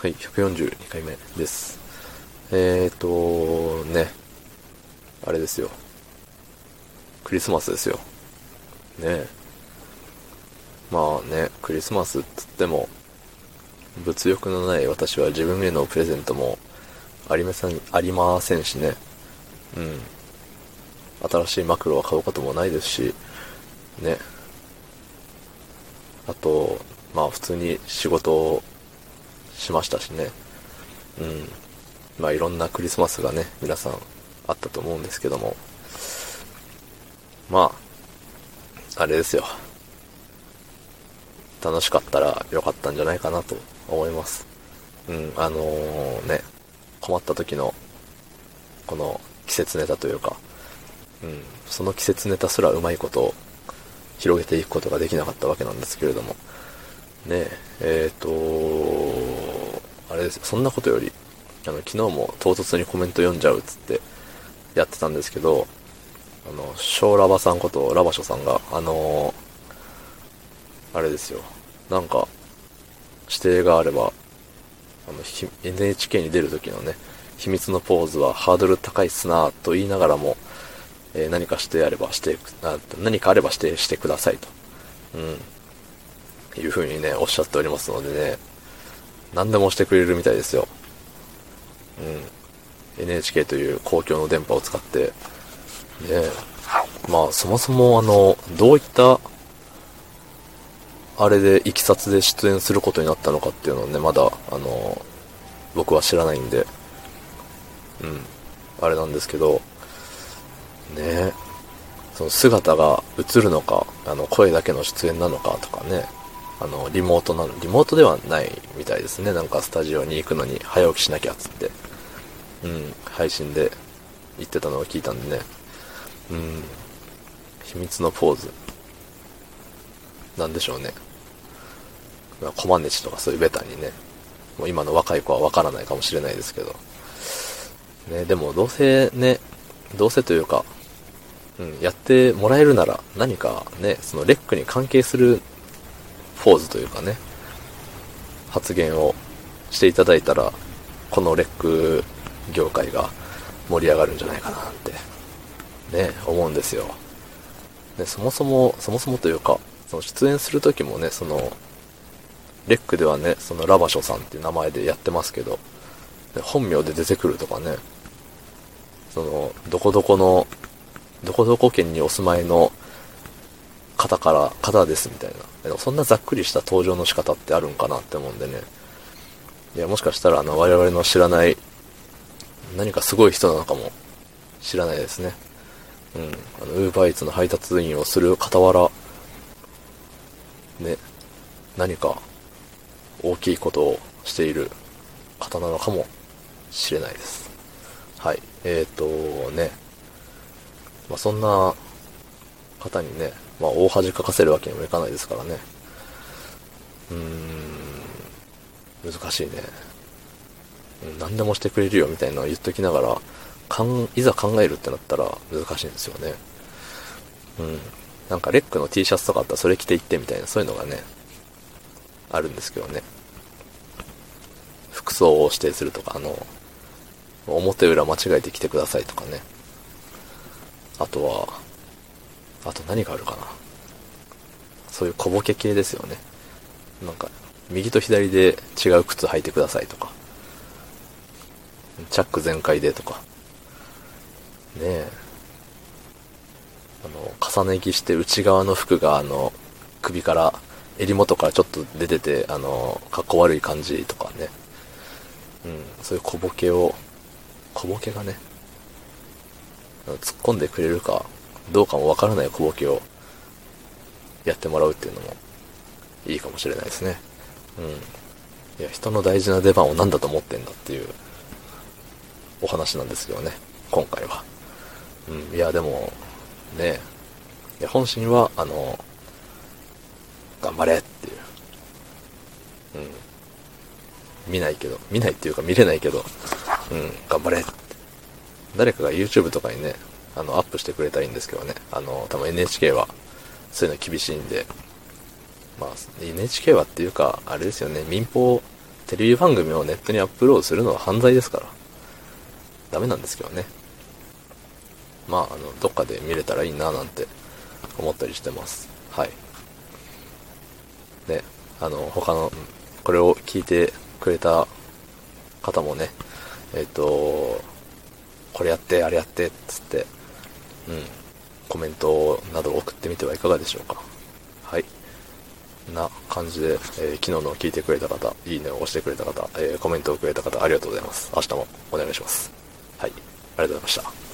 はい、142回目です。えーと、ね、あれですよ。クリスマスですよ。ねまあね、クリスマスっつっても、物欲のない私は自分へのプレゼントもありません、ありませんしね。うん。新しいマクロは買うこともないですし、ね。あと、まあ普通に仕事をしましたしね。うん。まあいろんなクリスマスがね、皆さんあったと思うんですけども。まあ、あれですよ。楽しかったらよかったんじゃないかなと思います。うん、あのーね、困った時の、この季節ネタというか、うん、その季節ネタすらうまいことを広げていくことができなかったわけなんですけれども、ねえ、えーと、れですよ、そんなことより、あの、昨日も唐突にコメント読んじゃうっつってやってたんですけど、あの、小ラバさんことラバショさんが、あのあれですよ、なんか、指定があれば、あの、NHK に出る時のね、秘密のポーズはハードル高いっすなと言いながらも、えー何かしてあればして、何かあれば指定してくださいと。うん。いう風にね、おっしゃっておりますのでね、何でもしてくれるみたいですよ。うん。NHK という公共の電波を使って、ねまあ、そもそもあの、どういった、あれで、いきさつで出演することになったのかっていうのをね、まだ、あの、僕は知らないんで、うん、あれなんですけど、ねその姿が映るのか、あの、声だけの出演なのかとかね、あの、リモートなの、リモートではないみたいですね。なんかスタジオに行くのに早起きしなきゃっつって、うん、配信で言ってたのを聞いたんでね、うん、秘密のポーズ。なんでしょうね。まあコマネチとかそういうベタにね、もう今の若い子はわからないかもしれないですけど、ね、でもどうせね、どうせというか、うん、やってもらえるなら何かね、そのレックに関係するポーズというかね、発言をしていただいたら、このレック業界が盛り上がるんじゃないかなって、ね、思うんですよ。ね、そもそも、そもそもというか、その出演する時もね、その、レックではね、そのラバショさんっていう名前でやってますけど、本名で出てくるとかね、その、どこどこの、どこどこ県にお住まいの方から、方ですみたいな。そんなざっくりした登場の仕方ってあるんかなって思うんでね。いや、もしかしたらあの、我々の知らない、何かすごい人なのかも知らないですね。うん。あの、ウーバーイーツの配達員をする傍ら、ね、何か大きいことをしている方なのかもしれないです。はい。えっ、ー、とね、まあ、そんな方にね、まあ、大恥かかせるわけにもいかないですからね。うーん、難しいね。何でもしてくれるよみたいなのを言っときながら、かん、いざ考えるってなったら難しいんですよね。うん。なんかレックの T シャツとかあったらそれ着ていってみたいな、そういうのがね、あるんですけどね。服装を指定するとか、あの、表裏間違えてきてくださいとかね。あとは、あと何があるかな。そういう小ボケ系ですよね。なんか、右と左で違う靴履いてくださいとか。チャック全開でとか。ねえ。あの、重ね着して内側の服があの、首から、襟元からちょっと出てて、あの、かっこ悪い感じとかね。うん、そういう小ボケを、小ボケがね、突っ込んでくれるかどうかもわからない小ボケをやってもらうっていうのもいいかもしれないですね。うん。いや、人の大事な出番を何だと思ってんだっていうお話なんですけどね、今回は。うん、いや、でも、ねいや、本心は、あの、頑張れっていう。うん。見ないけど、見ないっていうか見れないけど、うん、頑張れって。誰かが YouTube とかにね、あの、アップしてくれたらいいんですけどね。あの、多分 NHK は、そういうの厳しいんで、まあ、NHK はっていうか、あれですよね、民放テレビ番組をネットにアップロードするのは犯罪ですから。ダメなんですけどね。まあ、あの、どっかで見れたらいいななんて思ったりしてます。はい。ね、あの、他の、これを聞いてくれた方もね、えっ、ー、と、これやって、あれやって、つって、うん、コメントなどを送ってみてはいかがでしょうか。はい。な感じで、えー、昨日の聞いてくれた方、いいねを押してくれた方、えー、コメントをくれた方、ありがとうございます。明日もお願いします。はい。ありがとうございました。